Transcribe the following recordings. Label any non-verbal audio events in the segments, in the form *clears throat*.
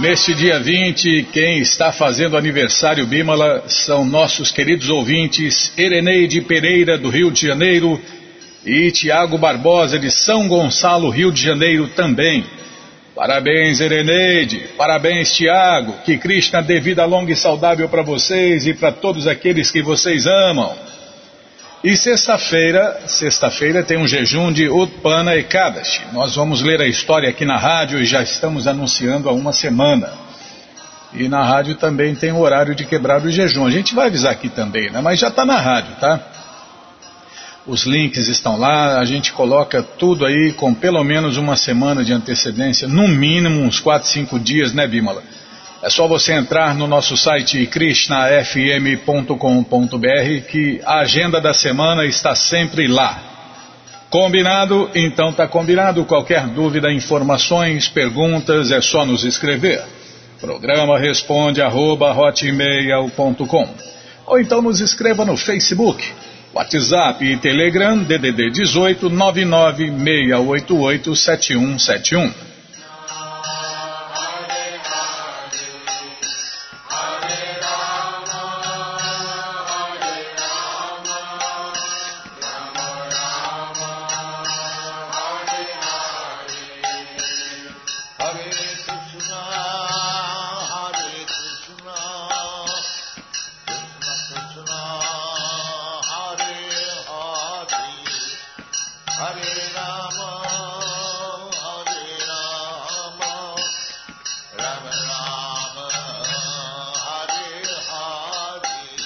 Neste dia 20, quem está fazendo aniversário Bímala são nossos queridos ouvintes Ereneide Pereira, do Rio de Janeiro, e Tiago Barbosa, de São Gonçalo, Rio de Janeiro também. Parabéns, Ereneide, parabéns, Tiago, que Krishna dê vida longa e saudável para vocês e para todos aqueles que vocês amam. E sexta-feira, sexta-feira tem um jejum de Utpana Ekadashi. Nós vamos ler a história aqui na rádio e já estamos anunciando há uma semana. E na rádio também tem o horário de quebrar o jejum. A gente vai avisar aqui também, né? Mas já está na rádio, tá? Os links estão lá, a gente coloca tudo aí com pelo menos uma semana de antecedência, no mínimo uns 4, 5 dias, né, Bímola? É só você entrar no nosso site krishnafm.com.br que a agenda da semana está sempre lá. Combinado? Então tá combinado. Qualquer dúvida, informações, perguntas, é só nos escrever. Programa responde arroba, Ou então nos escreva no Facebook, WhatsApp e Telegram DDD 18 99688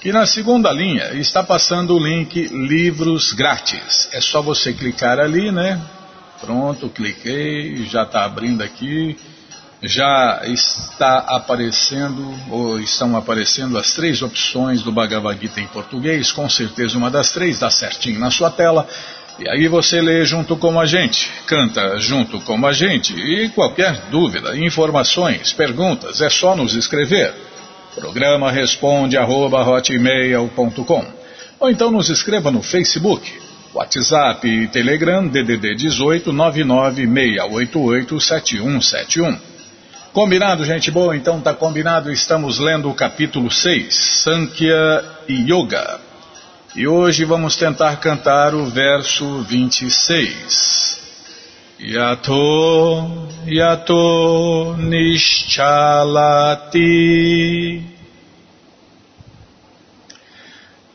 que na segunda linha está passando o link Livros Grátis. É só você clicar ali, né? Pronto, cliquei, já está abrindo aqui. Já está aparecendo, ou estão aparecendo as três opções do Bhagavad Gita em português. Com certeza uma das três dá certinho na sua tela. E aí você lê junto com a gente, canta junto com a gente. E qualquer dúvida, informações, perguntas, é só nos escrever. Programa responde arroba hotmail.com ou então nos escreva no Facebook, WhatsApp e Telegram DDD 18 99688 7171. Combinado, gente boa? Então tá combinado, estamos lendo o capítulo 6, Sankhya Yoga. E hoje vamos tentar cantar o verso 26. Yato yato nischalati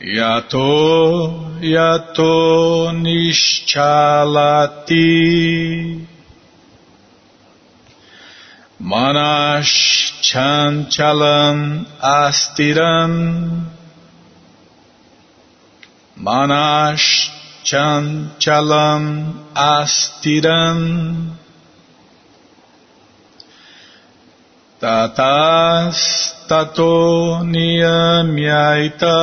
Yato yato nischalati Manash chanchalam astiram Manash chanchalam astiram. Tatas tato niyamyaita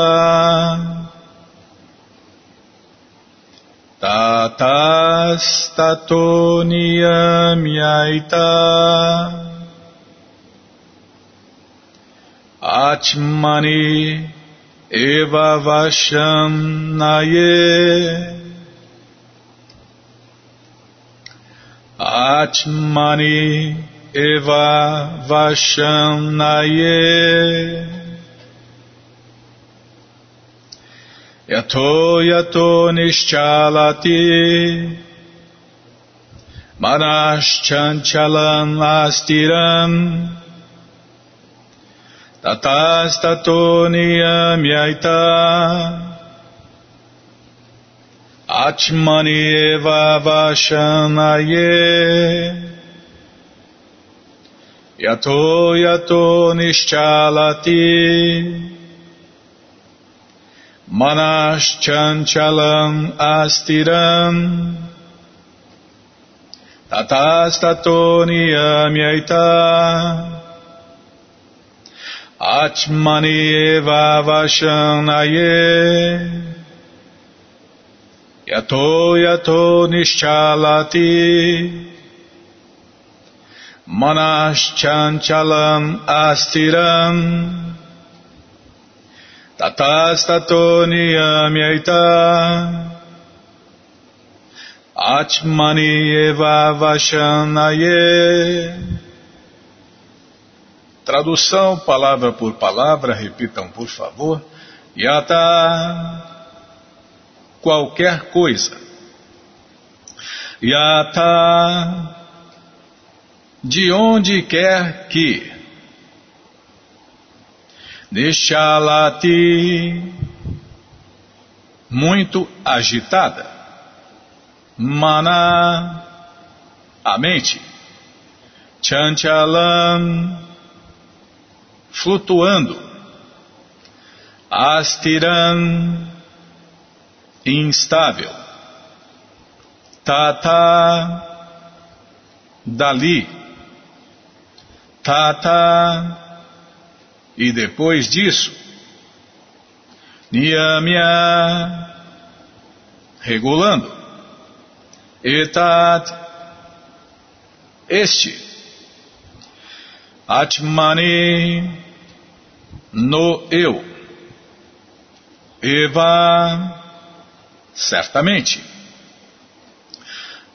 tatas tato niyamyaita atmani eva vasham naye atmani eva vasham naye. Yato yato nischalati manaschanchalam astiram. Tatastato niyamyaita Atmani eva vashanaye. Yato yato nischalati Manaschanchalam astiram. Tatastato niyamyaita Atmani eva vashanaye Yato yato nischalati Manaschanchalam astiram. Tatastato niyamyaita. Atmani eva vashanaye Tradução palavra por palavra, repitam por favor. Yata qualquer coisa. Yata de onde quer que. Nishalati muito agitada. Mana a mente. Chanchalam flutuando. Astiram instável. Tata dali. Tata e depois disso. Niyamya regulando. Etat este. Atmani no eu. Eva certamente.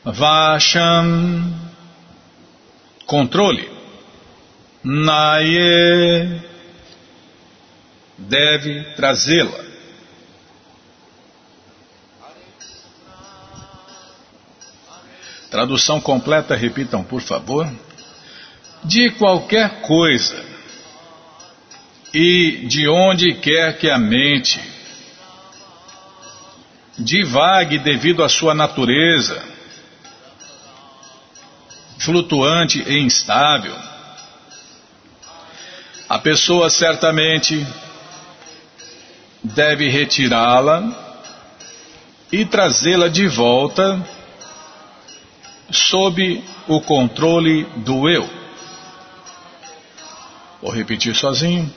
Vasham, controle. Naye, deve trazê-la. Tradução completa, repitam por favor. De qualquer coisa e de onde quer que a mente divague devido à sua natureza, flutuante e instável. A pessoa certamente deve retirá-la e trazê-la de volta sob o controle do eu. Vou repetir sozinho.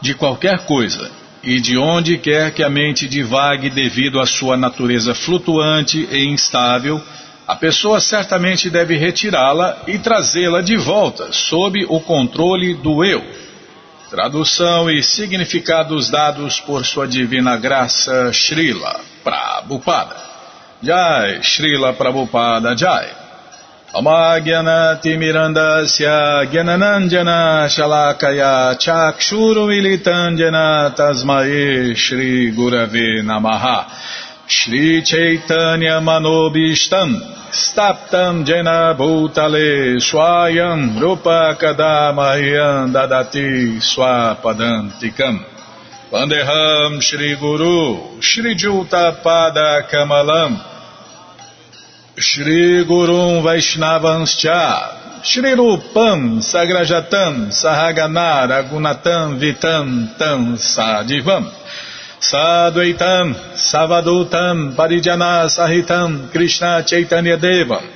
De qualquer coisa e de onde quer que a mente divague devido à sua natureza flutuante e instável, a pessoa certamente deve retirá-la e trazê-la de volta, sob o controle do eu. Tradução e significados dados por sua divina graça Srila Prabhupada. Jai, Srila Prabhupada Jai. Amagyanatimirandasya Gyananandjana Shalakaya Chakshurumilitanjana Tasmae Shri Gurave Namaha. Shri Chaitanya Manobishtam Staptam Jena Bhutale Swayam Rupa Kadamayan Dadati Swapadantikam. Vandeham Shri Gurum Vaishnavanscha Shri Rupam Sagrajatam Sahagana Ragunatam Vitam Tam Sadivam Sadvaitam Savadutam Parijana Sahitam Krishna Chaitanya Devam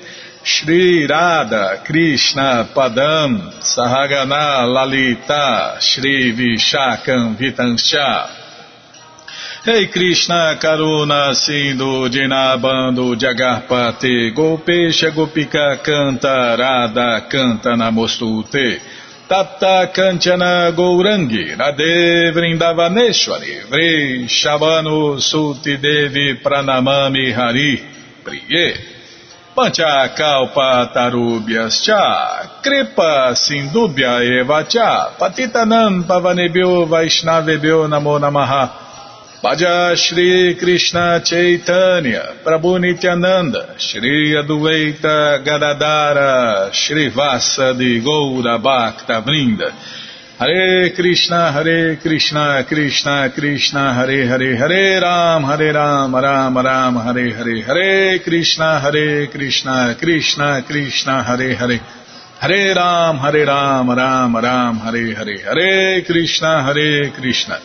Shri Radha Krishna Padam Sahagana Lalita Shri Vishakam Vitanscha hey Krishna Karuna Sindhu Dinabando Jagarpate Gopesha Gopika Canta Radha Canta Namostute Tapta Kanchana Gourangi Radhe Vrindavaneshwari Vri Shavanu Suti Devi Pranamami Hari Priye Pancha Kalpa Tarubhyas Cha Kripa Sindubhya Eva Cha Patitanam Pavanebhyo Vaishnavebhyo Namo Namaha Bhaja Shri Krishna Chaitanya Prabhu Nityananda Shri Adueita Gadadara Shri Vasa de Goura Bhakta Vrinda. Hare Krishna, Hare Krishna, Krishna Krishna, Hare Hare, Hare Ram, Hare Ram, Ram Ram, Hare Hare, Hare Krishna, Hare Krishna, Krishna Krishna, Hare Hare, Hare Ram, Hare Ram, Ram Ram, Hare Hare, Hare Krishna, Hare Krishna,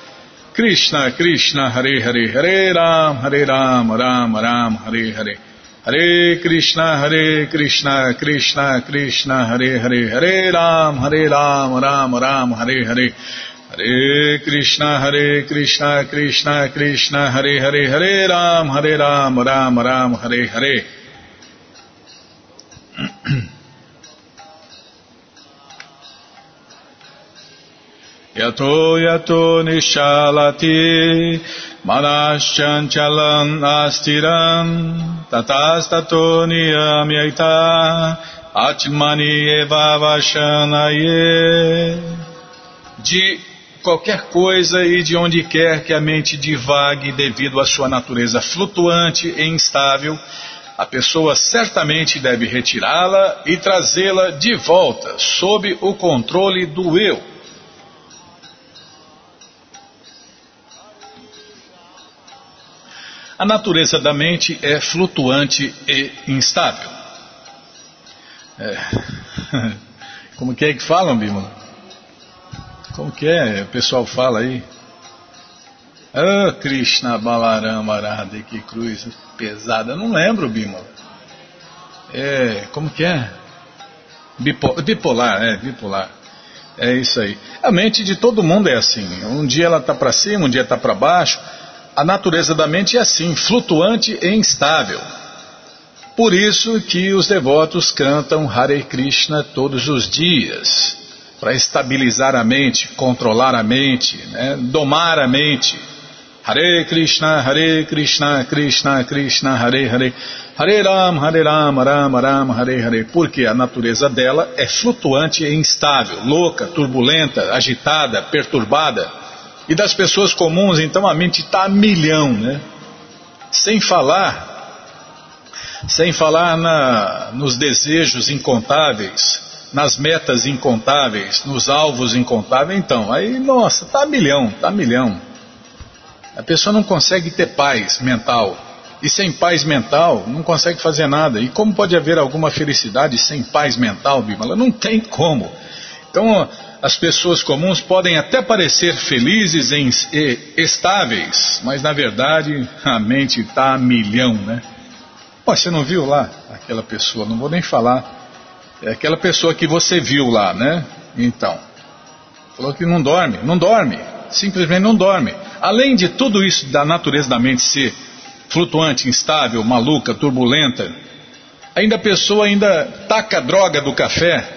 Krishna Krishna, Hare Hare, Hare Ram, Hare Ram, Ram Ram, Hare Hare, Hare Krishna, Hare Krishna, Krishna Krishna, Hare Hare, Hare Ram, Hare Ram, Ram Ram, Hare Hare. Hare Krishna, Hare Krishna, Krishna Krishna, Hare Hare, Hare Ram, Hare Ram, Ram Ram, Hare Hare. *clears throat* De qualquer coisa e de onde quer que a mente divague devido à sua natureza flutuante e instável, a pessoa certamente deve retirá-la e trazê-la de volta sob o controle do eu A natureza da mente é flutuante e instável. É. *laughs* Como que é que falam, Bímola? Como que é? O pessoal fala aí. Ah, oh, Krishna Balarama Radha, que cruz pesada. Não lembro, Bímola. É, como que é? Bipolar, é, bipolar. É isso aí. A mente de todo mundo é assim. Um dia ela está para cima, um dia está para baixo. A natureza da mente é assim, flutuante e instável. Por isso que os devotos cantam Hare Krishna todos os dias, para estabilizar a mente, controlar a mente, né? domar a mente. Hare Krishna, Hare Krishna, Krishna Krishna, Hare Hare, Hare Ram, Hare Ram, Ram Ram, Hare Hare, porque a natureza dela é flutuante e instável, louca, turbulenta, agitada, perturbada. E das pessoas comuns, então, a mente está a milhão, né? Sem falar, sem falar na, nos desejos incontáveis, nas metas incontáveis, nos alvos incontáveis. Então, aí, nossa, está a milhão, está a milhão. A pessoa não consegue ter paz mental. E sem paz mental, não consegue fazer nada. E como pode haver alguma felicidade sem paz mental, Bimala? Não tem como. Então, as pessoas comuns podem até parecer felizes e estáveis, mas na verdade a mente está a milhão, né? Pô, você não viu lá aquela pessoa? Não vou nem falar. É aquela pessoa que você viu lá, né? Então, falou que não dorme, não dorme, simplesmente não dorme. Além de tudo isso da natureza da mente ser flutuante, instável, maluca, turbulenta, ainda a pessoa ainda taca a droga do café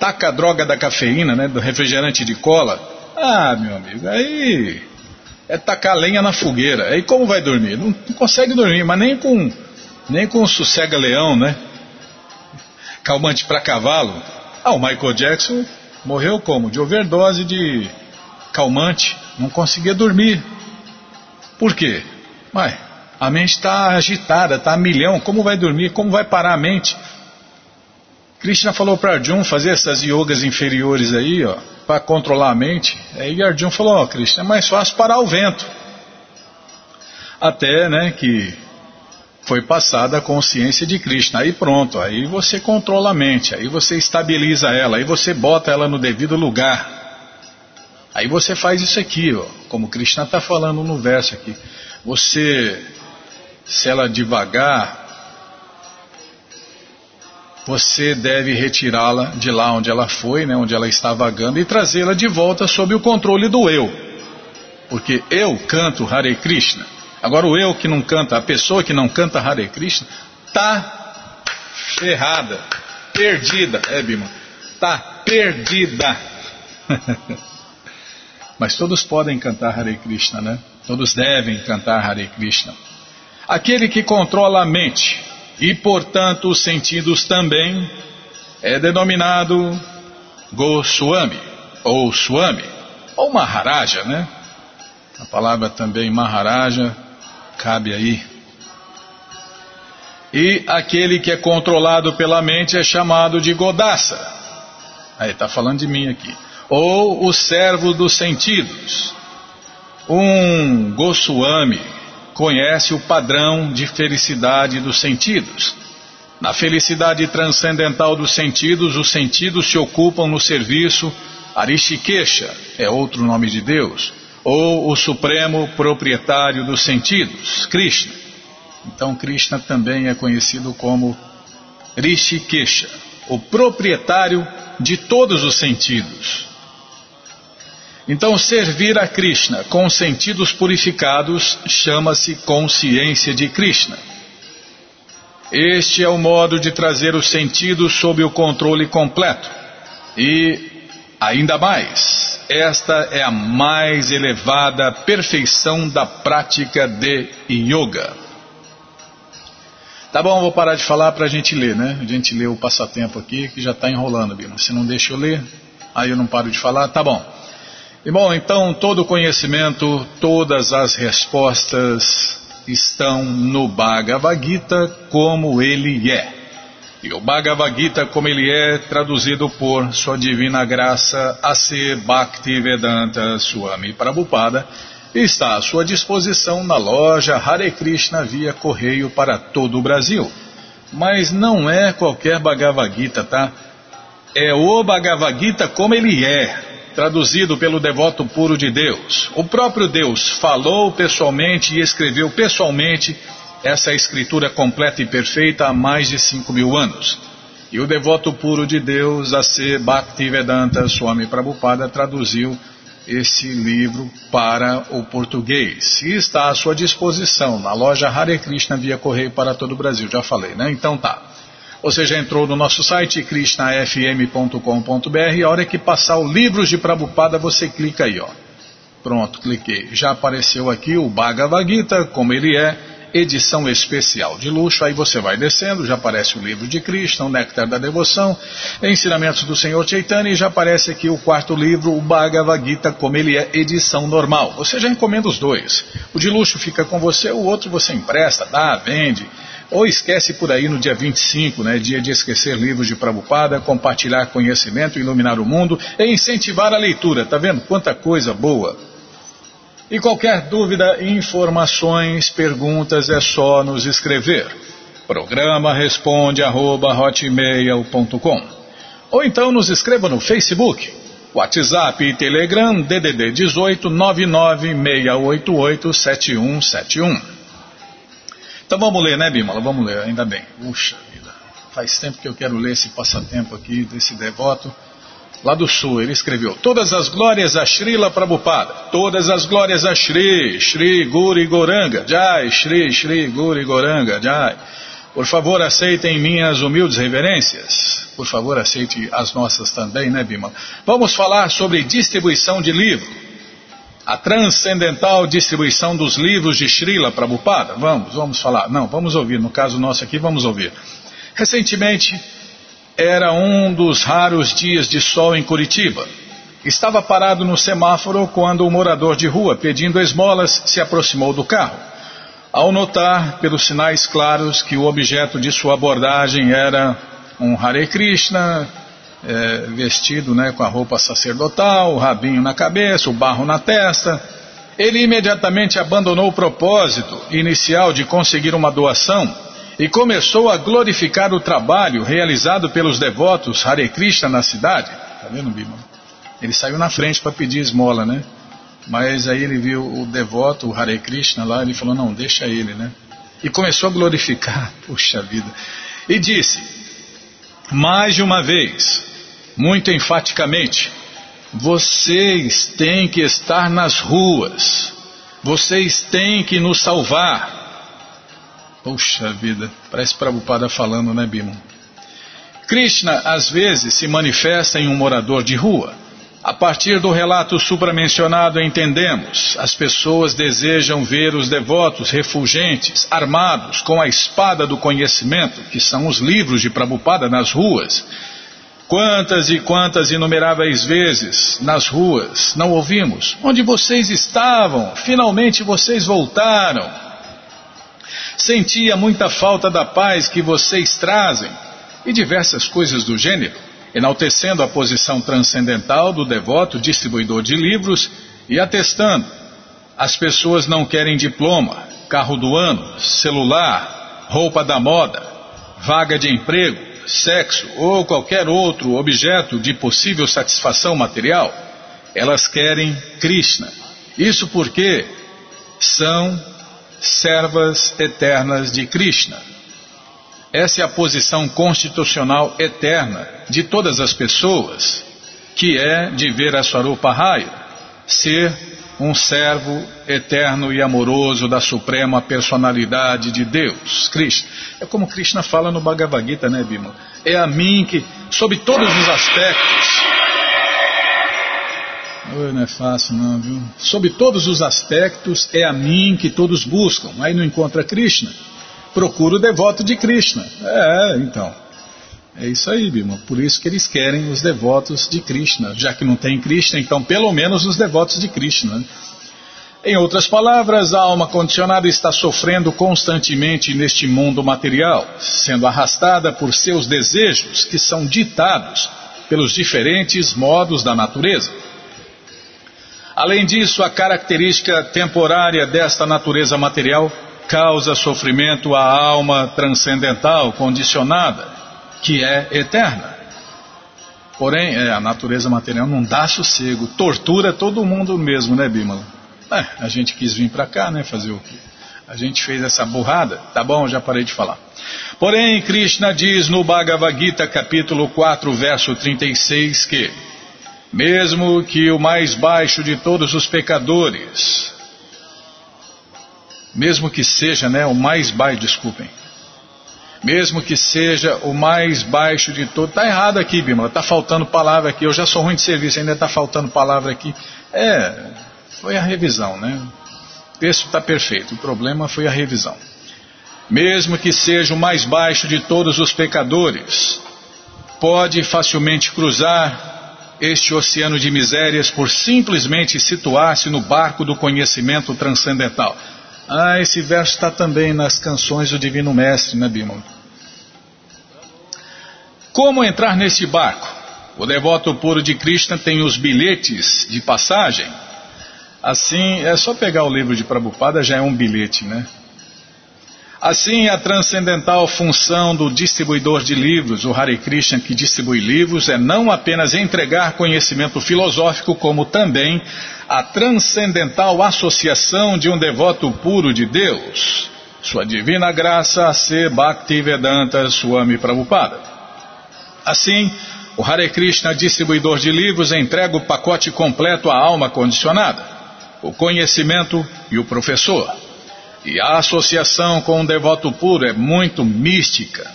taca a droga da cafeína, né, do refrigerante de cola, ah, meu amigo, aí é tacar lenha na fogueira. Aí como vai dormir? Não, não consegue dormir, mas nem com nem com sossega-leão, né? Calmante para cavalo. Ah, o Michael Jackson morreu como? De overdose de calmante. Não conseguia dormir. Por quê? Mas a mente está agitada, está a milhão. Como vai dormir? Como vai parar a mente? Krishna falou para Arjuna fazer essas yogas inferiores aí, ó, para controlar a mente. Aí Arjuna falou, ó, Krishna, é mais fácil parar o vento. Até, né, que foi passada a consciência de Krishna. Aí pronto, aí você controla a mente, aí você estabiliza ela, aí você bota ela no devido lugar. Aí você faz isso aqui, ó, como Krishna está falando no verso aqui. Você, se ela devagar, você deve retirá-la de lá onde ela foi, né, onde ela está vagando, e trazê-la de volta sob o controle do eu. Porque eu canto Hare Krishna. Agora o eu que não canta, a pessoa que não canta Hare Krishna, tá ferrada, perdida, é Bima, tá perdida. *laughs* Mas todos podem cantar Hare Krishna, né? Todos devem cantar Hare Krishna. Aquele que controla a mente, e, portanto, os sentidos também, é denominado Goswami, ou Swami, ou Maharaja, né? A palavra também Maharaja cabe aí. E aquele que é controlado pela mente é chamado de Godassa. Aí está falando de mim aqui. ou o servo dos sentidos. Um Goswami conhece o padrão de felicidade dos sentidos. Na felicidade transcendental dos sentidos, os sentidos se ocupam no serviço Arishikesha, é outro nome de Deus, ou o supremo proprietário dos sentidos, Krishna. Então Krishna também é conhecido como Rishikesha, o proprietário de todos os sentidos. Então, servir a Krishna com sentidos purificados chama-se consciência de Krishna. Este é o modo de trazer os sentidos sob o controle completo. E, ainda mais, esta é a mais elevada perfeição da prática de yoga. Tá bom, vou parar de falar para a gente ler, né? A gente lê o passatempo aqui que já está enrolando, Bino. Se não deixa eu ler, aí eu não paro de falar, tá bom. E bom, então todo o conhecimento, todas as respostas estão no Bhagavad Gita como ele é. E o Bhagavad Gita como ele é, traduzido por Sua Divina Graça A.C. Bhaktivedanta Swami Prabhupada, está à sua disposição na loja Hare Krishna via correio para todo o Brasil. Mas não é qualquer Bhagavad Gita, tá? É o Bhagavad Gita como ele é, traduzido pelo devoto puro de Deus. O próprio Deus falou pessoalmente e escreveu pessoalmente essa escritura completa e perfeita há mais de cinco mil anos. E o devoto puro de Deus, A.C. Bhaktivedanta Swami Prabhupada, traduziu esse livro para o português. E está à sua disposição na loja Hare Krishna via correio para todo o Brasil. Já falei, né? Então tá. Você já entrou no nosso site krishnafm.com.br. A hora que passar o Livros de Prabupada, você clica aí, ó. Pronto, cliquei. Já apareceu aqui o Bhagavad Gita, como ele é, edição especial de luxo. Aí você vai descendo, já aparece o livro de Krishna, o Néctar da Devoção, Ensinamentos do Senhor Chaitanya, e já aparece aqui o quarto livro, o Bhagavad Gita, como ele é, edição normal. Você já encomenda os dois. O de luxo fica com você, o outro você empresta, dá, vende. Ou esquece por aí no dia 25, né, dia de esquecer livros de Prabhupada, compartilhar conhecimento, iluminar o mundo e incentivar a leitura. Tá vendo quanta coisa boa? E qualquer dúvida, informações, perguntas é só nos escrever. Programa responde arroba, Ou então nos escreva no Facebook, WhatsApp e Telegram DDD 18 99688 7171. Então vamos ler, né, Bímola? Vamos ler, ainda bem. Puxa vida. Faz tempo que eu quero ler esse passatempo aqui desse devoto. Lá do sul, ele escreveu: Todas as glórias a Srila Prabhupada, todas as glórias a Shri, Shri Guri Goranga, Jai, Shri, Shri Guri Goranga, Jai. Por favor, aceitem minhas humildes reverências. Por favor, aceite as nossas também, né, Bima? Vamos falar sobre distribuição de livro a transcendental distribuição dos livros de Srila Prabhupada? Vamos, vamos falar. Não, vamos ouvir. No caso nosso aqui, vamos ouvir. Recentemente, era um dos raros dias de sol em Curitiba. Estava parado no semáforo quando um morador de rua, pedindo esmolas, se aproximou do carro. Ao notar, pelos sinais claros, que o objeto de sua abordagem era um Hare Krishna, é, vestido né, com a roupa sacerdotal, o rabinho na cabeça, o barro na testa. Ele imediatamente abandonou o propósito inicial de conseguir uma doação e começou a glorificar o trabalho realizado pelos devotos Hare Krishna na cidade. Tá vendo, Bima? Ele saiu na frente para pedir esmola, né? Mas aí ele viu o devoto, o Hare Krishna lá, ele falou, não, deixa ele, né? E começou a glorificar, *laughs* puxa vida. E disse, mais de uma vez, muito enfaticamente: vocês têm que estar nas ruas, vocês têm que nos salvar. Puxa vida, parece Prabhupada falando, né, Bima? Krishna às vezes se manifesta em um morador de rua. A partir do relato supramencionado entendemos, as pessoas desejam ver os devotos refulgentes, armados com a espada do conhecimento, que são os livros de Prabhupada nas ruas, Quantas e quantas inumeráveis vezes nas ruas não ouvimos? Onde vocês estavam? Finalmente vocês voltaram. Sentia muita falta da paz que vocês trazem e diversas coisas do gênero. enaltecendo a posição transcendental do devoto distribuidor de livros e atestando: as pessoas não querem diploma, carro do ano, celular, roupa da moda, vaga de emprego, sexo ou qualquer outro objeto de possível satisfação material. Elas querem Krishna. Isso porque são servas eternas de Krishna. Essa é a posição constitucional eterna de todas as pessoas, que é de ver a Swarupa Raya, ser um servo eterno e amoroso da suprema personalidade de Deus, Krishna. É como Krishna fala no Bhagavad Gita, né, Bima? É a mim que, sob todos os aspectos, Oi, não é fácil não, viu? Sob todos os aspectos, é a mim que todos buscam. Aí não encontra Krishna. Procura o devoto de Krishna. É, então. É isso aí, Bima. Por isso que eles querem os devotos de Krishna. Já que não tem Krishna, então pelo menos os devotos de Krishna. Né? Em outras palavras, a alma condicionada está sofrendo constantemente neste mundo material, sendo arrastada por seus desejos que são ditados pelos diferentes modos da natureza. Além disso, a característica temporária desta natureza material causa sofrimento à alma transcendental condicionada, que é eterna. Porém, é, a natureza material não dá sossego, tortura todo mundo mesmo, né, Bímola? É, a gente quis vir para cá, né, fazer o quê? A gente fez essa burrada? Tá bom, já parei de falar. Porém, Krishna diz no Bhagavad Gita, capítulo 4, verso 36, que mesmo que o mais baixo de todos os pecadores, mesmo que seja, né, o mais baixo, desculpem, mesmo que seja o mais baixo de todos, está errado aqui, Bímola, está faltando palavra aqui, eu já sou ruim de serviço, ainda está faltando palavra aqui. É, foi a revisão, né? O texto está perfeito, o problema foi a revisão. Mesmo que seja o mais baixo de todos os pecadores, pode facilmente cruzar este oceano de misérias por simplesmente situar-se no barco do conhecimento transcendental. Ah, esse verso está também nas canções do Divino Mestre, né, Bimon? Como entrar nesse barco? O devoto puro de Krishna tem os bilhetes de passagem. Assim, é só pegar o livro de Prabhupada, já é um bilhete, né? Assim, a transcendental função do distribuidor de livros, o Hare Krishna que distribui livros, é não apenas entregar conhecimento filosófico, como também a transcendental associação de um devoto puro de Deus. Sua divina graça a ser Bhaktivedanta Swami Prabhupada. Assim, o Hare Krishna, distribuidor de livros, entrega o pacote completo à alma condicionada, o conhecimento e o professor. E a associação com um devoto puro é muito mística.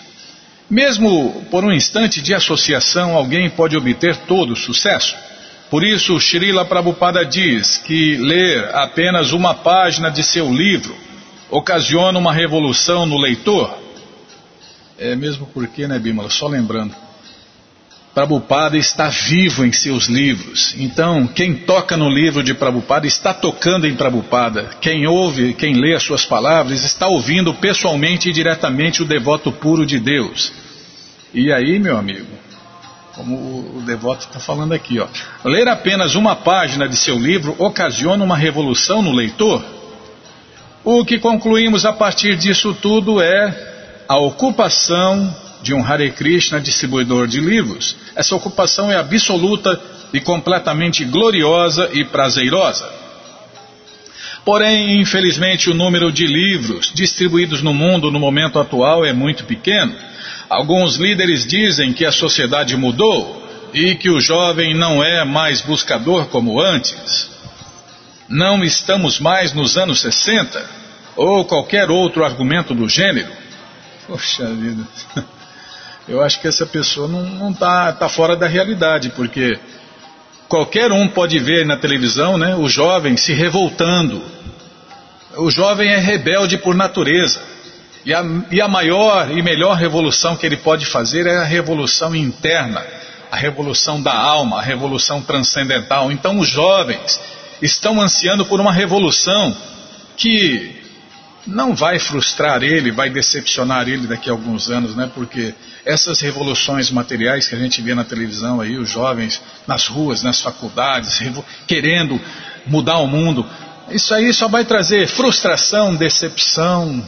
Mesmo por um instante de associação, alguém pode obter todo o sucesso. Por isso, Srila Prabhupada diz que ler apenas uma página de seu livro ocasiona uma revolução no leitor. É mesmo porque, né, Bimala? Só lembrando. Prabhupada está vivo em seus livros. Então, quem toca no livro de Prabhupada está tocando em Prabhupada. Quem ouve, quem lê as suas palavras, está ouvindo pessoalmente e diretamente o devoto puro de Deus. E aí, meu amigo, como o devoto está falando aqui, ó, ler apenas uma página de seu livro ocasiona uma revolução no leitor. O que concluímos a partir disso tudo é a ocupação de um Hare Krishna distribuidor de livros, essa ocupação é absoluta e completamente gloriosa e prazerosa. Porém, infelizmente, o número de livros distribuídos no mundo no momento atual é muito pequeno. Alguns líderes dizem que a sociedade mudou e que o jovem não é mais buscador como antes. Não estamos mais nos anos 60 ou qualquer outro argumento do gênero. Poxa vida. *laughs* eu acho que essa pessoa não está tá fora da realidade, porque qualquer um pode ver na televisão né, o jovem se revoltando. O jovem é rebelde por natureza. E a, e a maior e melhor revolução que ele pode fazer é a revolução interna, a revolução da alma, a revolução transcendental. Então os jovens estão ansiando por uma revolução que não vai frustrar ele, vai decepcionar ele daqui a alguns anos, né? Porque essas revoluções materiais que a gente vê na televisão aí, os jovens nas ruas, nas faculdades, querendo mudar o mundo, isso aí só vai trazer frustração, decepção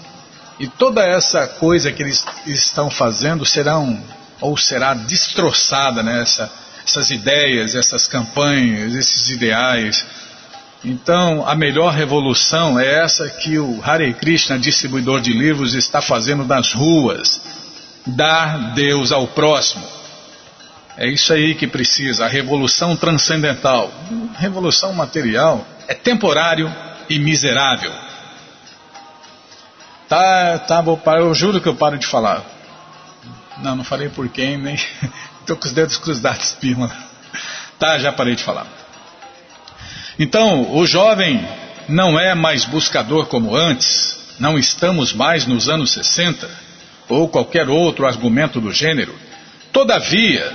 e toda essa coisa que eles estão fazendo serão ou será destroçada, né? Essa, essas ideias, essas campanhas, esses ideais. Então, a melhor revolução é essa que o Hare Krishna, distribuidor de livros, está fazendo nas ruas. Dar Deus ao próximo. É isso aí que precisa, a revolução transcendental. Revolução material é temporário e miserável. Tá, tá, vou parar, eu juro que eu paro de falar. Não, não falei por quem, nem. *laughs* Estou com os dedos cruzados, *laughs* Pima. Tá, já parei de falar. Então, o jovem não é mais buscador como antes, não estamos mais nos anos 60, ou qualquer outro argumento do gênero. Todavia,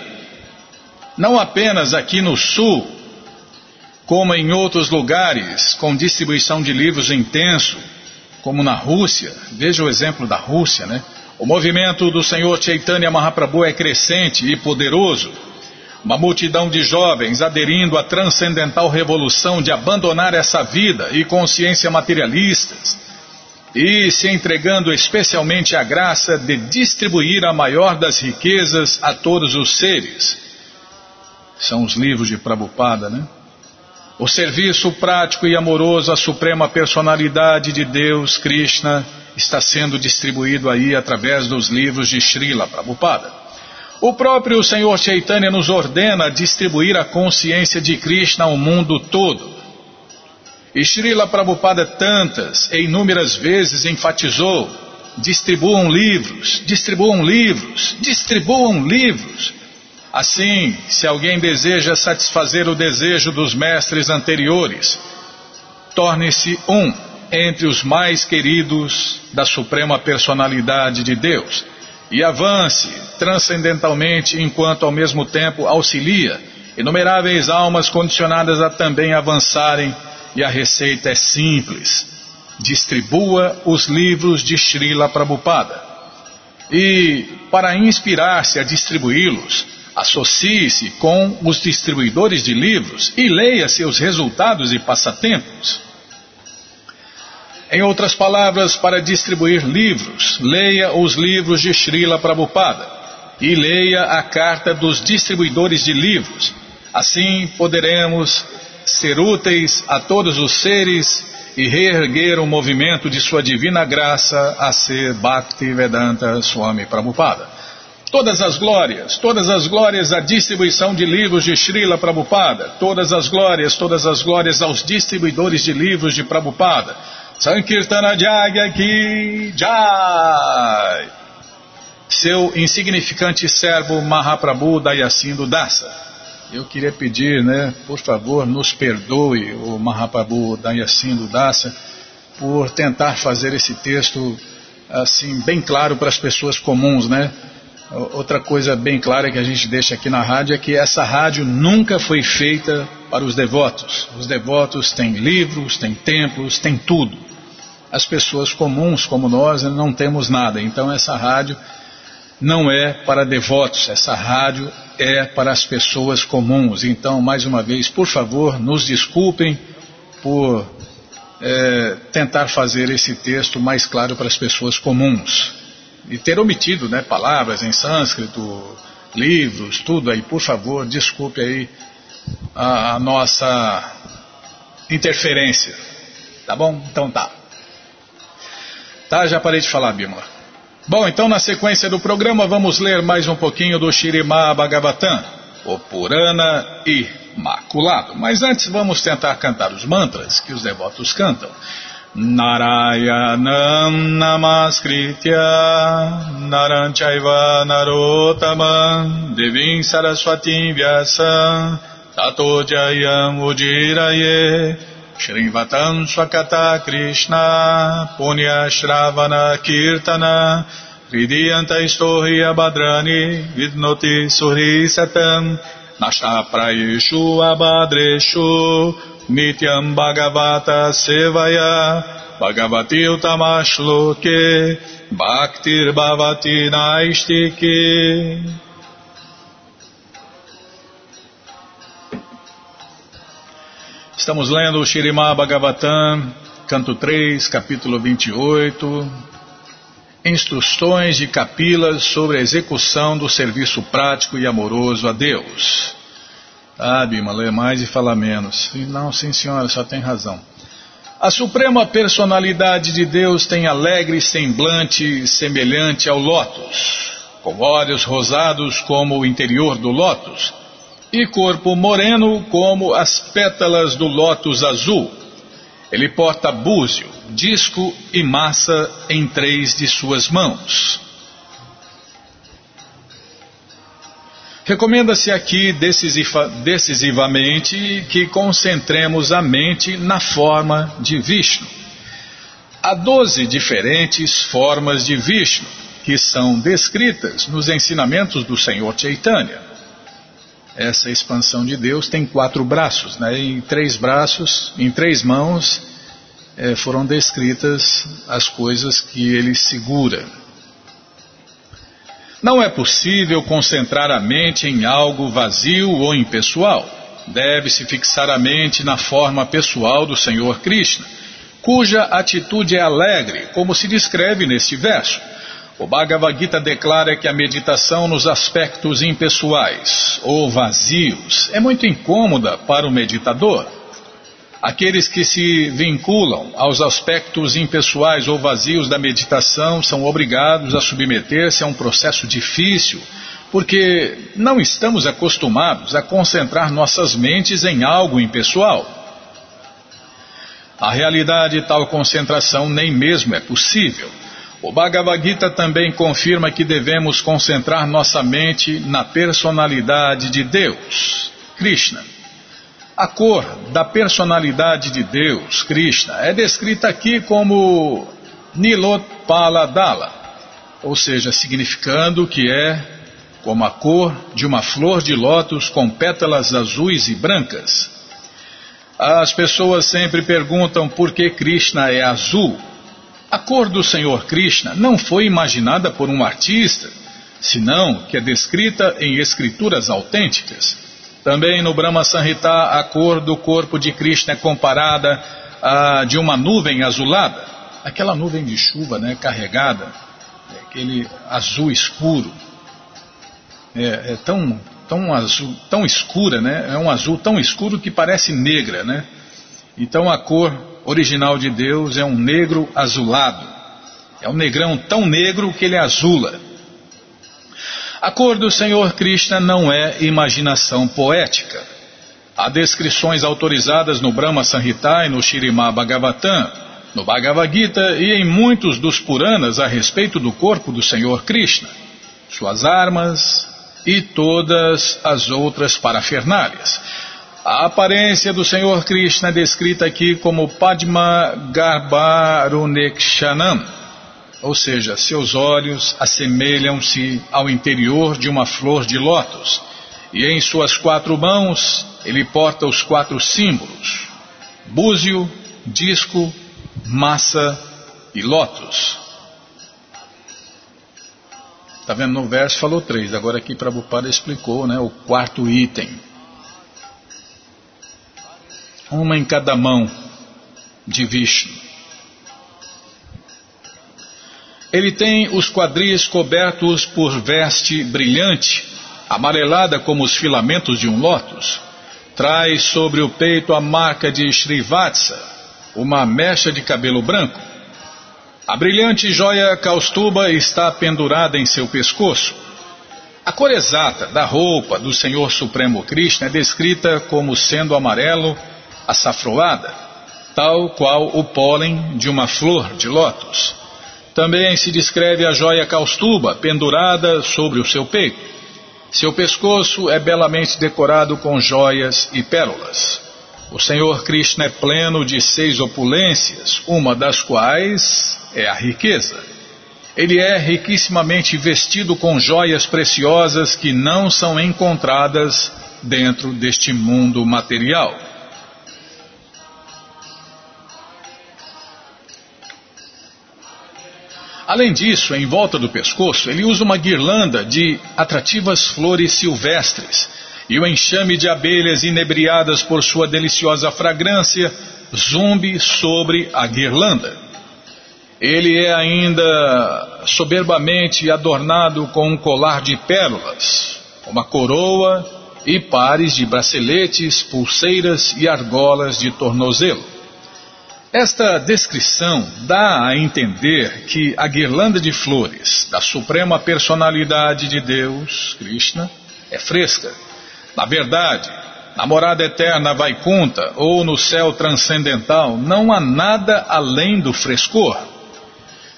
não apenas aqui no Sul, como em outros lugares com distribuição de livros intenso, como na Rússia, veja o exemplo da Rússia, né? O movimento do Senhor Chaitanya Mahaprabhu é crescente e poderoso uma multidão de jovens aderindo à transcendental revolução de abandonar essa vida e consciência materialistas e se entregando especialmente à graça de distribuir a maior das riquezas a todos os seres. São os livros de Prabhupada, né? O serviço prático e amoroso à suprema personalidade de Deus, Krishna, está sendo distribuído aí através dos livros de Srila Prabhupada. O próprio Senhor Chaitanya nos ordena distribuir a consciência de Krishna ao mundo todo. E Srila Prabhupada tantas e inúmeras vezes enfatizou: distribuam livros, distribuam livros, distribuam livros. Assim, se alguém deseja satisfazer o desejo dos mestres anteriores, torne-se um entre os mais queridos da Suprema Personalidade de Deus e avance transcendentalmente enquanto ao mesmo tempo auxilia inumeráveis almas condicionadas a também avançarem e a receita é simples. Distribua os livros de Srila Prabhupada. E, para inspirar-se a distribuí-los, associe-se com os distribuidores de livros e leia seus resultados e passatempos. Em outras palavras, para distribuir livros, leia os livros de Srila Prabhupada e leia a carta dos distribuidores de livros. Assim poderemos ser úteis a todos os seres e reerguer o movimento de sua divina graça a ser Bhakti Vedanta Swami Prabhupada. Todas as glórias, todas as glórias à distribuição de livros de Srila Prabhupada, todas as glórias, todas as glórias aos distribuidores de livros de Prabhupada Sankirtana Jagya Ki Jai. Seu insignificante servo Mahaprabhu Dayacindo Dasa. Eu queria pedir, né, por favor, nos perdoe o Mahaprabhu Dayacindo Dasa por tentar fazer esse texto assim bem claro para as pessoas comuns, né? Outra coisa bem clara que a gente deixa aqui na rádio é que essa rádio nunca foi feita para os devotos. Os devotos têm livros, têm templos, têm tudo as pessoas comuns como nós não temos nada. Então essa rádio não é para devotos, essa rádio é para as pessoas comuns. Então, mais uma vez, por favor, nos desculpem por é, tentar fazer esse texto mais claro para as pessoas comuns. E ter omitido né, palavras em sânscrito, livros, tudo aí, por favor, desculpe aí a, a nossa interferência. Tá bom? Então tá. Tá, já parei de falar, Bímola. Bom, então na sequência do programa vamos ler mais um pouquinho do Shirimá Bhagavatam, o Purana Imaculado. Mas antes vamos tentar cantar os mantras que os devotos cantam. Narayanam Namaskritya Naranchaiva Narotaman Vyasam Tato Jayam Ujiraye Shrivatam Swakata Krishna Punya Shravana Kirtana Hridiyanta Istohi Abhadrani Vidnoti Suri Satam Nasha Prayeshu Abhadreshu Nityam Bhagavata Sevaya Bhagavati Utamashloke Bhaktir Bhavati Naistike Estamos lendo o Shirimá Bhagavatam, canto 3, capítulo 28, Instruções de Capilas sobre a execução do serviço prático e amoroso a Deus. Ah, Bima, lê mais e fala menos. Não, sim senhora, só tem razão. A suprema personalidade de Deus tem alegre semblante semelhante ao lótus, com olhos rosados como o interior do lótus, e corpo moreno como as pétalas do lótus azul. Ele porta búzio, disco e massa em três de suas mãos. Recomenda-se aqui decisivamente que concentremos a mente na forma de Vishnu. Há doze diferentes formas de Vishnu que são descritas nos ensinamentos do Senhor Chaitanya. Essa expansão de Deus tem quatro braços, né? em três braços, em três mãos, é, foram descritas as coisas que ele segura. Não é possível concentrar a mente em algo vazio ou impessoal. Deve-se fixar a mente na forma pessoal do Senhor Krishna, cuja atitude é alegre, como se descreve neste verso. O Bhagavad Gita declara que a meditação nos aspectos impessoais ou vazios é muito incômoda para o meditador. Aqueles que se vinculam aos aspectos impessoais ou vazios da meditação são obrigados a submeter-se a um processo difícil, porque não estamos acostumados a concentrar nossas mentes em algo impessoal. A realidade de tal concentração nem mesmo é possível. O Bhagavad Gita também confirma que devemos concentrar nossa mente na personalidade de Deus, Krishna. A cor da personalidade de Deus, Krishna, é descrita aqui como Nilotpaladala, ou seja, significando que é como a cor de uma flor de lótus com pétalas azuis e brancas. As pessoas sempre perguntam por que Krishna é azul. A cor do Senhor Krishna não foi imaginada por um artista, senão que é descrita em escrituras autênticas. Também no Brahma Sanhita, a cor do corpo de Krishna é comparada a de uma nuvem azulada, aquela nuvem de chuva né, carregada, aquele azul escuro. É, é, tão, tão, azul, tão escura, né? É um azul tão escuro que parece negra, né? Então a cor original de Deus é um negro azulado. É um negrão tão negro que ele azula. A cor do Senhor Krishna não é imaginação poética. Há descrições autorizadas no Brahma Sanhita e no Shirimá Bhagavatam, no Bhagavad Gita e em muitos dos Puranas a respeito do corpo do Senhor Krishna, suas armas e todas as outras parafernálias. A aparência do Senhor Krishna é descrita aqui como Padma Garbarunekshanam ou seja, seus olhos assemelham-se ao interior de uma flor de lótus, e em suas quatro mãos ele porta os quatro símbolos: búzio, disco, massa e lótus. Está vendo no verso falou três, agora aqui Prabhupada explicou né, o quarto item. Uma em cada mão de Vishnu. Ele tem os quadris cobertos por veste brilhante, amarelada como os filamentos de um lótus. Traz sobre o peito a marca de Srivatsa, uma mecha de cabelo branco. A brilhante joia Kaustuba está pendurada em seu pescoço. A cor exata da roupa do Senhor Supremo Krishna é descrita como sendo amarelo açafroada, tal qual o pólen de uma flor de lótus. Também se descreve a joia caustuba pendurada sobre o seu peito. Seu pescoço é belamente decorado com joias e pérolas. O Senhor Krishna é pleno de seis opulências, uma das quais é a riqueza. Ele é riquissimamente vestido com joias preciosas que não são encontradas dentro deste mundo material. Além disso, em volta do pescoço, ele usa uma guirlanda de atrativas flores silvestres e o enxame de abelhas inebriadas por sua deliciosa fragrância zumbi sobre a guirlanda. Ele é ainda soberbamente adornado com um colar de pérolas, uma coroa e pares de braceletes, pulseiras e argolas de tornozelo. Esta descrição dá a entender que a guirlanda de flores da suprema personalidade de Deus, Krishna, é fresca. Na verdade, na morada eterna Vaikunta ou no céu transcendental não há nada além do frescor.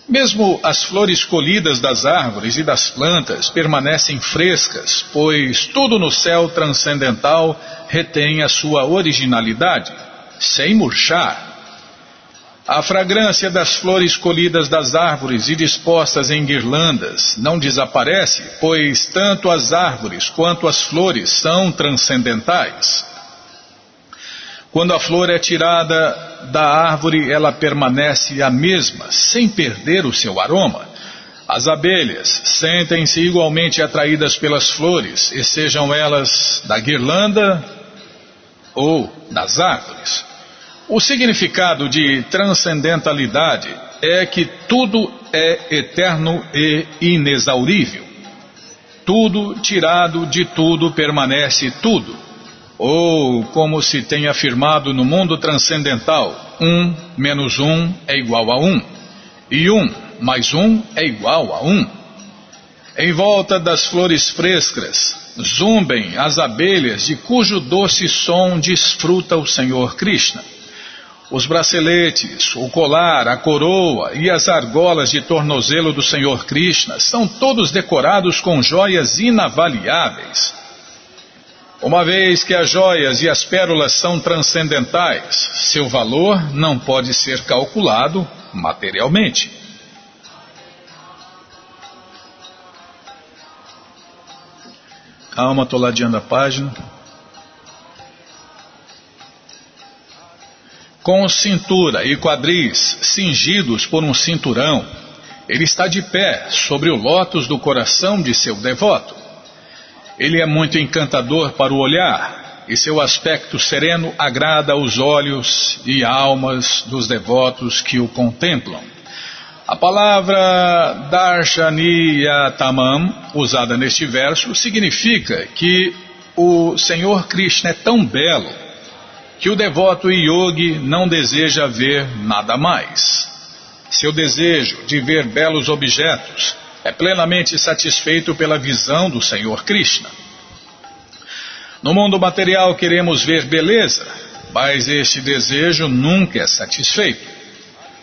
Mesmo as flores colhidas das árvores e das plantas permanecem frescas, pois tudo no céu transcendental retém a sua originalidade, sem murchar. A fragrância das flores colhidas das árvores e dispostas em guirlandas não desaparece, pois tanto as árvores quanto as flores são transcendentais. Quando a flor é tirada da árvore, ela permanece a mesma, sem perder o seu aroma. As abelhas sentem-se igualmente atraídas pelas flores, e sejam elas da guirlanda ou das árvores. O significado de transcendentalidade é que tudo é eterno e inexaurível. Tudo tirado de tudo permanece tudo. Ou, como se tem afirmado no mundo transcendental, um menos um é igual a um, e um mais um é igual a um. Em volta das flores frescas, zumbem as abelhas de cujo doce som desfruta o Senhor Krishna. Os braceletes, o colar, a coroa e as argolas de tornozelo do Senhor Krishna são todos decorados com joias inavaliáveis. Uma vez que as joias e as pérolas são transcendentais, seu valor não pode ser calculado materialmente. Calma, estou ladeando a página. Com cintura e quadris cingidos por um cinturão, ele está de pé sobre o lótus do coração de seu devoto. Ele é muito encantador para o olhar, e seu aspecto sereno agrada aos olhos e almas dos devotos que o contemplam. A palavra Darshaniyatamam, usada neste verso, significa que o Senhor Krishna é tão belo que o devoto yogi não deseja ver nada mais. Seu desejo de ver belos objetos é plenamente satisfeito pela visão do Senhor Krishna. No mundo material queremos ver beleza, mas este desejo nunca é satisfeito.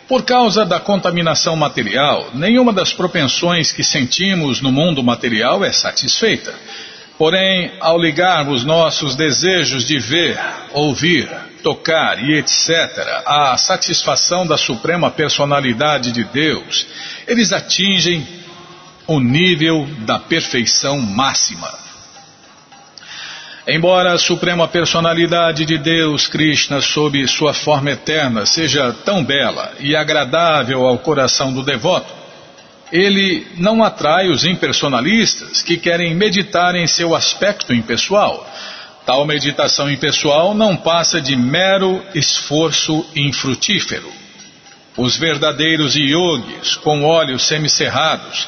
Por causa da contaminação material, nenhuma das propensões que sentimos no mundo material é satisfeita. Porém, ao ligarmos nossos desejos de ver, ouvir, tocar e etc. à satisfação da suprema personalidade de Deus, eles atingem o nível da perfeição máxima. Embora a suprema personalidade de Deus, Krishna, sob sua forma eterna, seja tão bela e agradável ao coração do devoto, ele não atrai os impersonalistas que querem meditar em seu aspecto impessoal. Tal meditação impessoal não passa de mero esforço infrutífero. Os verdadeiros yogis, com olhos semicerrados,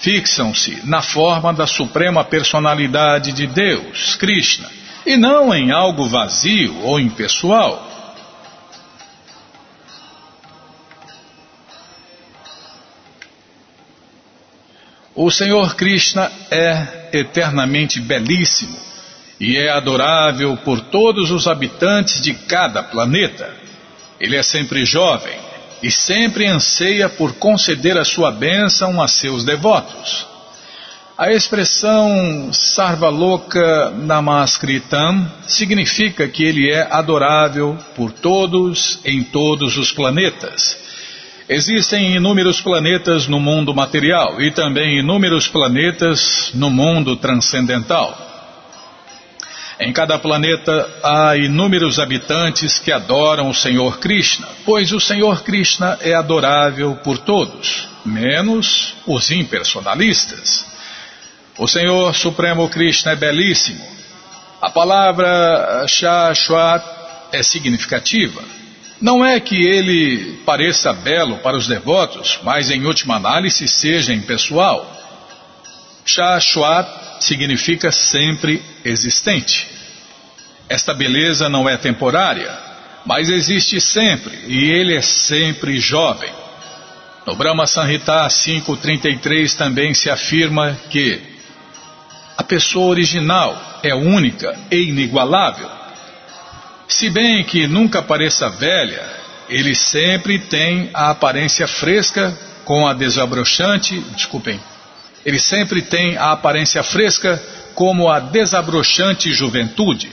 fixam-se na forma da suprema personalidade de Deus, Krishna, e não em algo vazio ou impessoal. O Senhor Krishna é eternamente belíssimo e é adorável por todos os habitantes de cada planeta. Ele é sempre jovem e sempre anseia por conceder a sua bênção a seus devotos. A expressão Sarvaloka Namaskritam significa que ele é adorável por todos em todos os planetas Existem inúmeros planetas no mundo material e também inúmeros planetas no mundo transcendental. Em cada planeta há inúmeros habitantes que adoram o Senhor Krishna, pois o Senhor Krishna é adorável por todos. menos os impersonalistas. O Senhor Supremo Krishna é belíssimo. A palavra Shashwat é significativa. Não é que ele pareça belo para os devotos, mas em última análise seja impessoal. Shashwat significa sempre existente. Esta beleza não é temporária, mas existe sempre e ele é sempre jovem. No Brahma Sanhita 5.33 também se afirma que a pessoa original é única e inigualável se bem que nunca pareça velha, ele sempre tem a aparência fresca com a desabrochante, desculpem, ele sempre tem a aparência fresca como a desabrochante juventude.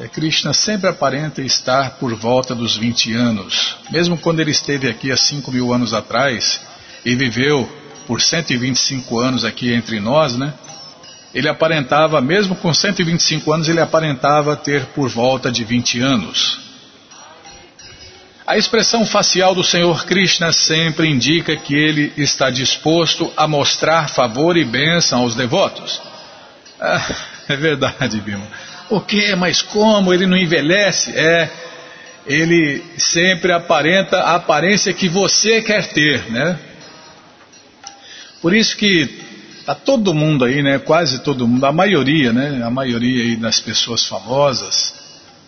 É, Krishna sempre aparenta estar por volta dos 20 anos, mesmo quando ele esteve aqui há 5 mil anos atrás e viveu por 125 anos aqui entre nós, né? Ele aparentava, mesmo com 125 anos, ele aparentava ter por volta de 20 anos. A expressão facial do Senhor Krishna sempre indica que ele está disposto a mostrar favor e bênção aos devotos. Ah, é verdade, Bima. O que? Mas como? Ele não envelhece? É, ele sempre aparenta a aparência que você quer ter, né? Por isso que Tá todo mundo aí, né? Quase todo mundo, a maioria, né? A maioria aí das pessoas famosas,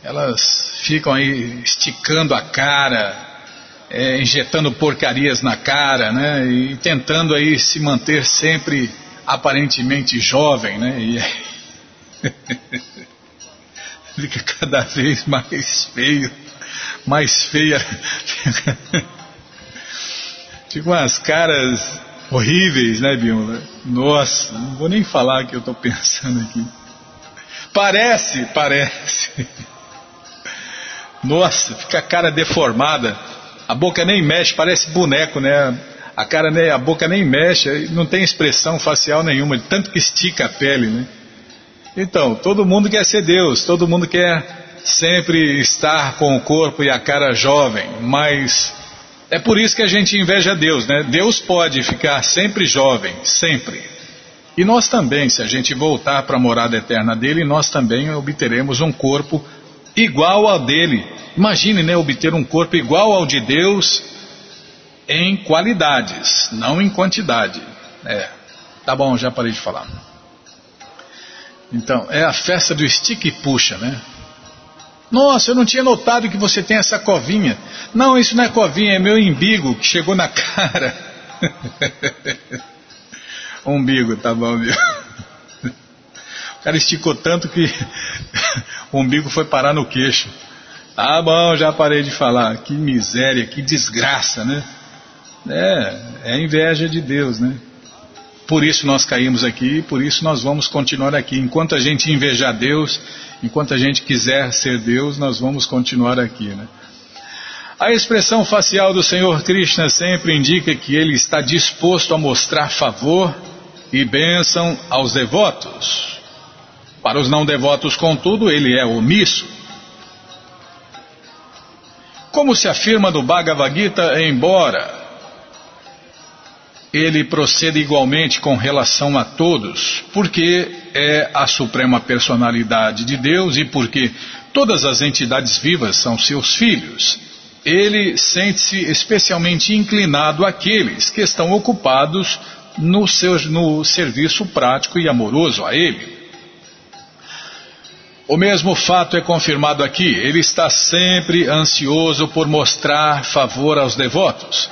elas ficam aí esticando a cara, é, injetando porcarias na cara, né? E tentando aí se manter sempre aparentemente jovem, né? E *laughs* fica cada vez mais feio, mais feia. *laughs* Fica umas caras horríveis, né, Bímola? Nossa, não vou nem falar o que eu estou pensando aqui. Parece, parece. Nossa, fica a cara deformada. A boca nem mexe, parece boneco, né? A cara, né, a boca nem mexe, não tem expressão facial nenhuma, tanto que estica a pele, né? Então, todo mundo quer ser Deus, todo mundo quer sempre estar com o corpo e a cara jovem, mas é por isso que a gente inveja Deus, né? Deus pode ficar sempre jovem, sempre. E nós também, se a gente voltar para a morada eterna dele, nós também obteremos um corpo igual ao dele. Imagine, né, obter um corpo igual ao de Deus em qualidades, não em quantidade. É, tá bom, já parei de falar. Então, é a festa do stick e puxa, né? Nossa, eu não tinha notado que você tem essa covinha. Não, isso não é covinha, é meu umbigo que chegou na *laughs* cara. umbigo, tá bom, viu? O cara esticou tanto que *laughs* o umbigo foi parar no queixo. Tá bom, já parei de falar. Que miséria, que desgraça, né? É, é inveja de Deus, né? Por isso nós caímos aqui, por isso nós vamos continuar aqui. Enquanto a gente invejar Deus, enquanto a gente quiser ser Deus, nós vamos continuar aqui. Né? A expressão facial do Senhor Krishna sempre indica que ele está disposto a mostrar favor e bênção aos devotos. Para os não devotos, contudo, ele é omisso. Como se afirma no Bhagavad Gita, embora ele procede igualmente com relação a todos, porque é a suprema personalidade de Deus e porque todas as entidades vivas são seus filhos. Ele sente-se especialmente inclinado àqueles que estão ocupados no, seu, no serviço prático e amoroso a ele. O mesmo fato é confirmado aqui. Ele está sempre ansioso por mostrar favor aos devotos.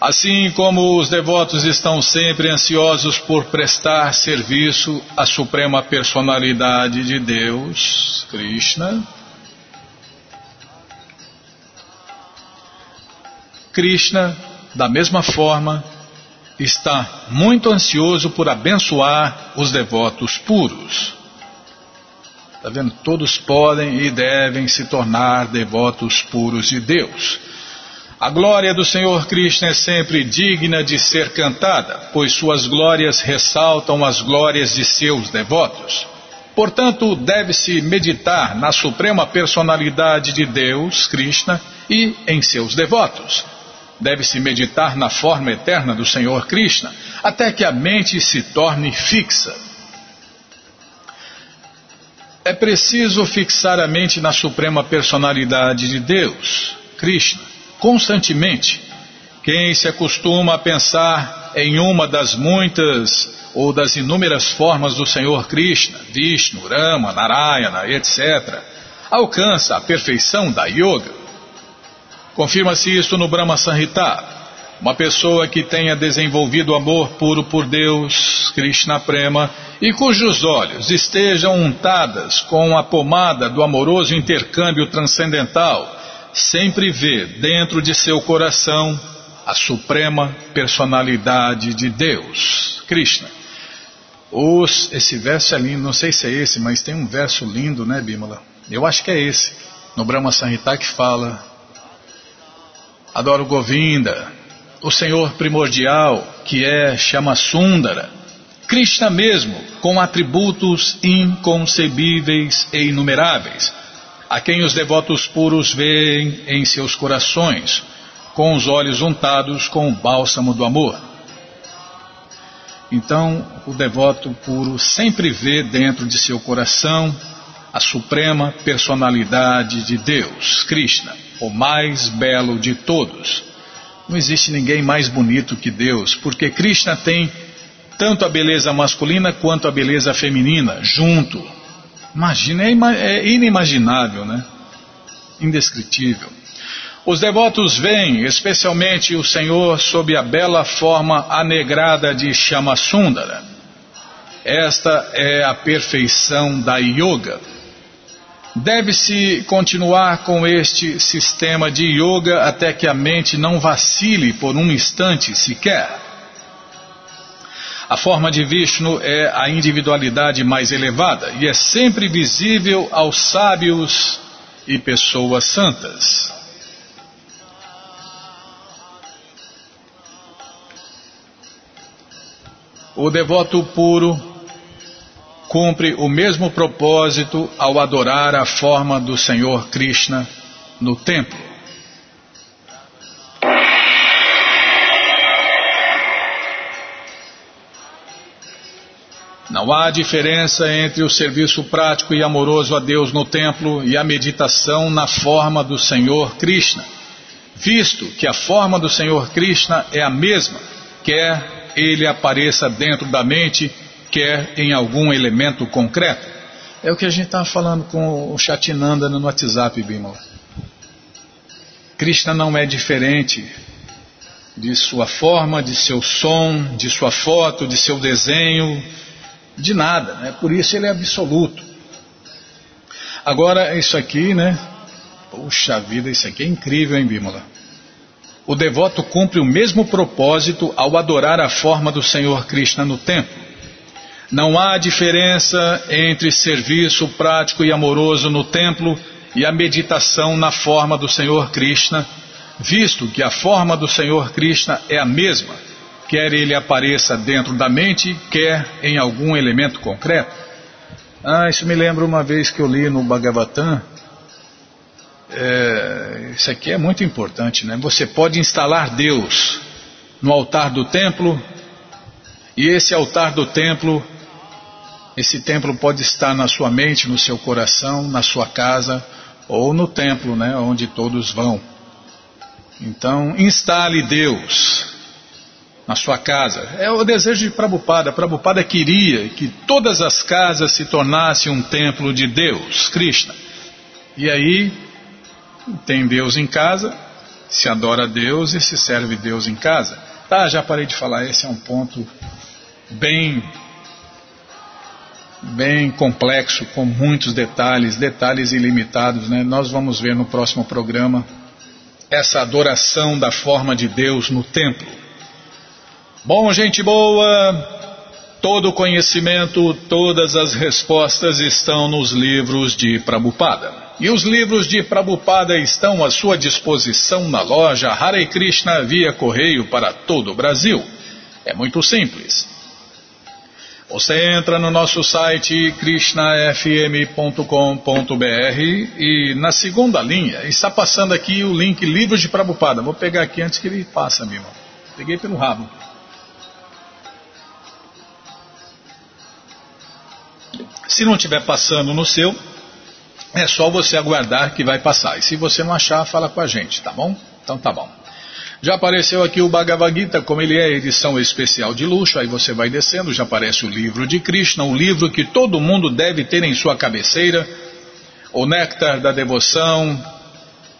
Assim como os devotos estão sempre ansiosos por prestar serviço à Suprema Personalidade de Deus, Krishna, Krishna, da mesma forma, está muito ansioso por abençoar os devotos puros. Está vendo? Todos podem e devem se tornar devotos puros de Deus. A glória do Senhor Krishna é sempre digna de ser cantada, pois suas glórias ressaltam as glórias de seus devotos. Portanto, deve-se meditar na suprema personalidade de Deus, Krishna, e em seus devotos. Deve-se meditar na forma eterna do Senhor Krishna, até que a mente se torne fixa. É preciso fixar a mente na suprema personalidade de Deus, Krishna, constantemente. Quem se acostuma a pensar em uma das muitas ou das inúmeras formas do Senhor Krishna, Vishnu, Rama, Narayana, etc., alcança a perfeição da yoga. Confirma-se isso no Brahma Sanhita. Uma pessoa que tenha desenvolvido amor puro por Deus, Krishna Prema, e cujos olhos estejam untadas com a pomada do amoroso intercâmbio transcendental, sempre vê dentro de seu coração a suprema personalidade de Deus, Krishna. Os, esse verso é lindo, não sei se é esse, mas tem um verso lindo, né, Bimala? Eu acho que é esse, no Brahma Sanhita, que fala Adoro Govinda, o Senhor primordial, que é Chamasundara, Krishna mesmo, com atributos inconcebíveis e inumeráveis, a quem os devotos puros veem em seus corações, com os olhos untados com o bálsamo do amor. Então, o devoto puro sempre vê dentro de seu coração a suprema personalidade de Deus, Krishna o mais belo de todos. Não existe ninguém mais bonito que Deus, porque Krishna tem tanto a beleza masculina quanto a beleza feminina junto. Imagina, é, é inimaginável, né? Indescritível. Os devotos veem, especialmente o Senhor, sob a bela forma anegrada de Chamasundara. Esta é a perfeição da yoga. Deve-se continuar com este sistema de yoga até que a mente não vacile por um instante sequer. A forma de Vishnu é a individualidade mais elevada e é sempre visível aos sábios e pessoas santas. O devoto puro cumpre o mesmo propósito ao adorar a forma do Senhor Krishna no templo. Não há diferença entre o serviço prático e amoroso a Deus no templo e a meditação na forma do Senhor Krishna, visto que a forma do Senhor Krishna é a mesma, quer ele apareça dentro da mente quer em algum elemento concreto? É o que a gente estava falando com o Chatinanda no WhatsApp, Bimal. Krishna não é diferente de sua forma, de seu som, de sua foto, de seu desenho, de nada. Né? Por isso ele é absoluto. Agora, isso aqui, né? Puxa vida, isso aqui é incrível, hein, Bímola? O devoto cumpre o mesmo propósito ao adorar a forma do Senhor Krishna no templo. Não há diferença entre serviço prático e amoroso no templo e a meditação na forma do Senhor Krishna, visto que a forma do Senhor Krishna é a mesma, quer ele apareça dentro da mente, quer em algum elemento concreto. Ah, isso me lembra uma vez que eu li no Bhagavatam. É, isso aqui é muito importante, né? Você pode instalar Deus no altar do templo, e esse altar do templo esse templo pode estar na sua mente, no seu coração, na sua casa ou no templo, né, onde todos vão. Então, instale Deus na sua casa. É o desejo de Prabhupada. Prabhupada queria que todas as casas se tornassem um templo de Deus, Krishna. E aí, tem Deus em casa, se adora a Deus e se serve Deus em casa. Tá, já parei de falar, esse é um ponto bem bem complexo, com muitos detalhes, detalhes ilimitados. Né? Nós vamos ver no próximo programa essa adoração da forma de Deus no templo. Bom, gente boa, todo conhecimento, todas as respostas estão nos livros de Prabhupada. E os livros de Prabhupada estão à sua disposição na loja Hare Krishna via correio para todo o Brasil. É muito simples. Você entra no nosso site krishnafm.com.br e na segunda linha está passando aqui o link Livros de Prabupada. Vou pegar aqui antes que ele passe, meu irmão. Peguei pelo rabo. Se não estiver passando no seu, é só você aguardar que vai passar. E se você não achar, fala com a gente, tá bom? Então tá bom. Já apareceu aqui o Bhagavad Gita, como ele é edição especial de luxo, aí você vai descendo, já aparece o livro de Krishna, um livro que todo mundo deve ter em sua cabeceira, o Néctar da Devoção,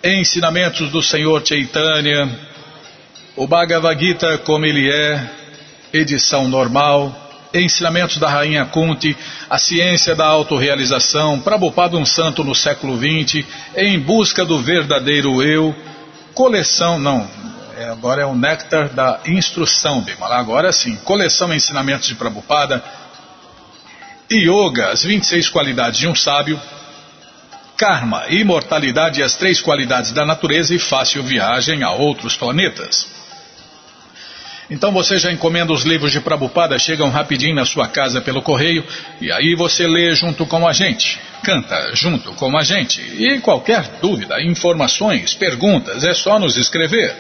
Ensinamentos do Senhor Chaitanya, o Bhagavad Gita como ele é, edição normal, Ensinamentos da Rainha Kunti, A Ciência da Autorealização, Prabhupada um Santo no século XX, Em Busca do Verdadeiro Eu, coleção, não, é, agora é o néctar da instrução, Bimala. Agora sim, coleção Ensinamentos de Prabhupada, Yoga, as 26 qualidades de um sábio, Karma, imortalidade e as três qualidades da natureza e fácil viagem a outros planetas. Então você já encomenda os livros de Prabhupada, chegam rapidinho na sua casa pelo correio e aí você lê junto com a gente, canta junto com a gente. E qualquer dúvida, informações, perguntas, é só nos escrever.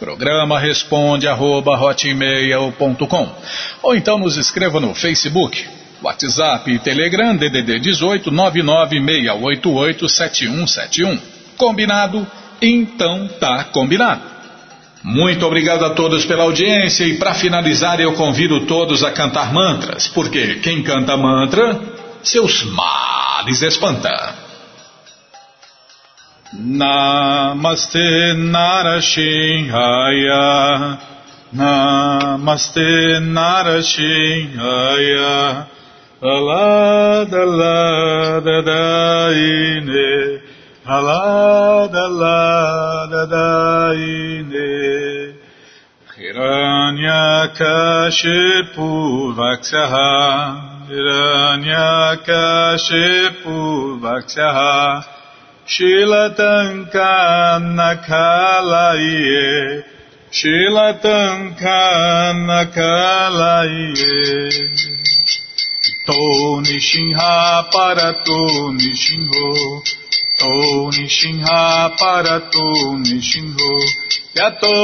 Programa responde arroba ou então nos escreva no Facebook, WhatsApp e Telegram DDD 18 996887171. Combinado? Então tá combinado. Muito obrigado a todos pela audiência e para finalizar eu convido todos a cantar mantras, porque quem canta mantra, seus males espanta. Namaste Narashinhaya Namaste Narashinhaya Alada lada daine Alada, alada, daine. Hiranyakashipu vaksaha. na vaksaha. Shilatanka nakalaye. Shilatanka nakalaye. Tô nishinha para tô nishinho. To Nishinha Parato Nishinho Yato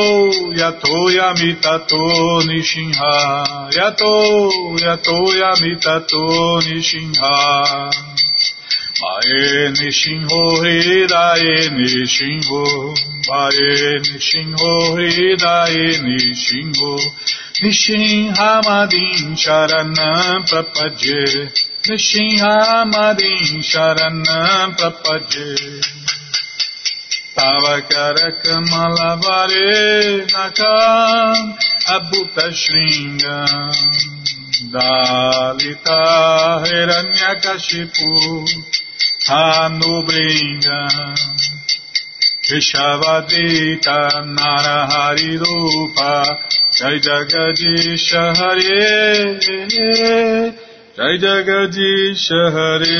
Yato Yamitato Nishinha Yato Yato Yamitato Nishinha Mae Nishinho Hidae Nishinho Mae Nishinho Hidae Nishinho Nishinhamadin Sharanam Prapadye Nishinhamadin नृसिंहामरीं शरणम् प्रपद्ये तव करकमलवरे नकाम् अभूतशृङ्गम् दालिता हिरण्यकशिपु हानुभृङ्गम् विषवदीता नरहरिरूपा जय जगदीश हरे Jai Jagadisha Hare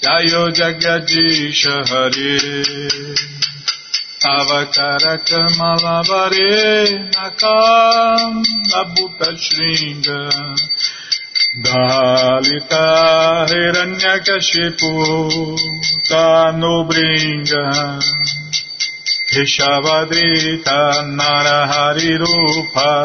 Jayo Jagadisha Hare Avakara Kamalavare Nakam Abhuta Shringa Dalita Hiranyakashipu Tanubringa Keshavadrita Narahari Rupa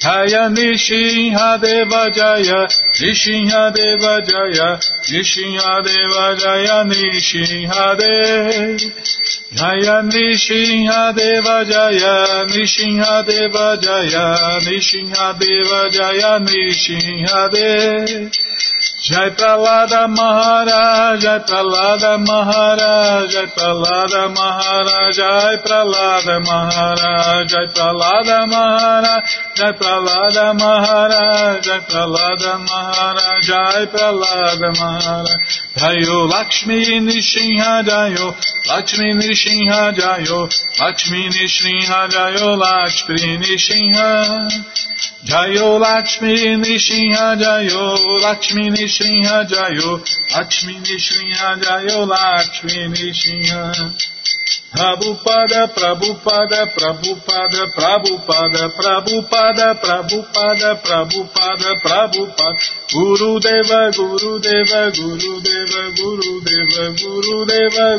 Jaya Nishinha Deva Jaya Nishinha Deva Jaya Nishinha Deva Jaya Nishinha Deva Jaya Nishinha Deva Jaya Nishinha Deva Jaya Nishinha Deva Jaya Nishinha Deva Jai Pralada Maharaj, Jai Pralada Maharaj, Jai Pralada Maharaj, Jai Pralada Maharaj, Jai Pralada Maharaj, Jai Pralada Maharaj, Jai Pralada Maharaj, Jai Pralada Maharaj. Jayo Lakshmi Nishinha Jayo, Lakshmi Nishinha Jayo, Lakshmi Nishinha Jayo, Lakshmi Nishinha. Jayo Lakshmi Nishinha Jayo, Lakshmi Nishinha Jayo, Lakshmi Nishinha Jayo, Lakshmi Nishinha. Prabhupada, Prabhupada, Prabhupada, Prabhupada, Prabhupada, Prabhupada, Prabhupada, Prabhupada, Guru Deva, Guru Deva, Guru Deva, Guru Deva,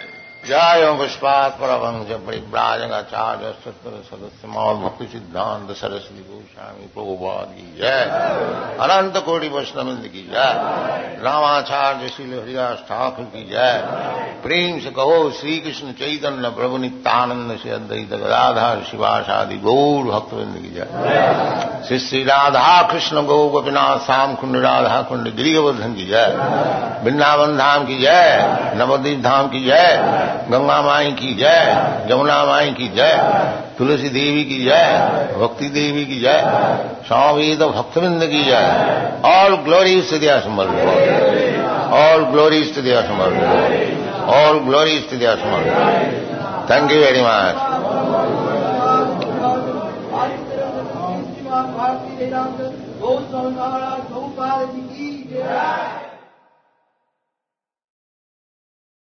جایوں پشپات پربند چار جو ستر سدس مول بھکتی سدھانت سرسوتی گوشامی پربھواد کی جائے۔ انت کوٹی وشنند کی جائے۔ راماچاریہ شیل ہریداس ٹھاکر کی جائے۔ پریم سے کہو شری کشن چیتن پربھو نتانند سے ادیت رادھا شیوا شادی گور بھکت بند کی جائے۔ شری شری رادھا کشن گو گوپیناتھ سام کنڈ رادھا کنڈ گری گوردھن کی جائے۔ بنداون دھام کی جائے نودیپ دھام کی جائے۔ گنگا مائی کی جائے جمنا مائی کی جائے تلسی دیوی کی جائے بھکتی دیوی کی جائے سامید تو بھکت بند کی جائے آل گلوری استدیا سمر آل گلوری استدیا سمر آل گلوری استدیا سمر تھینک یو ویری مچ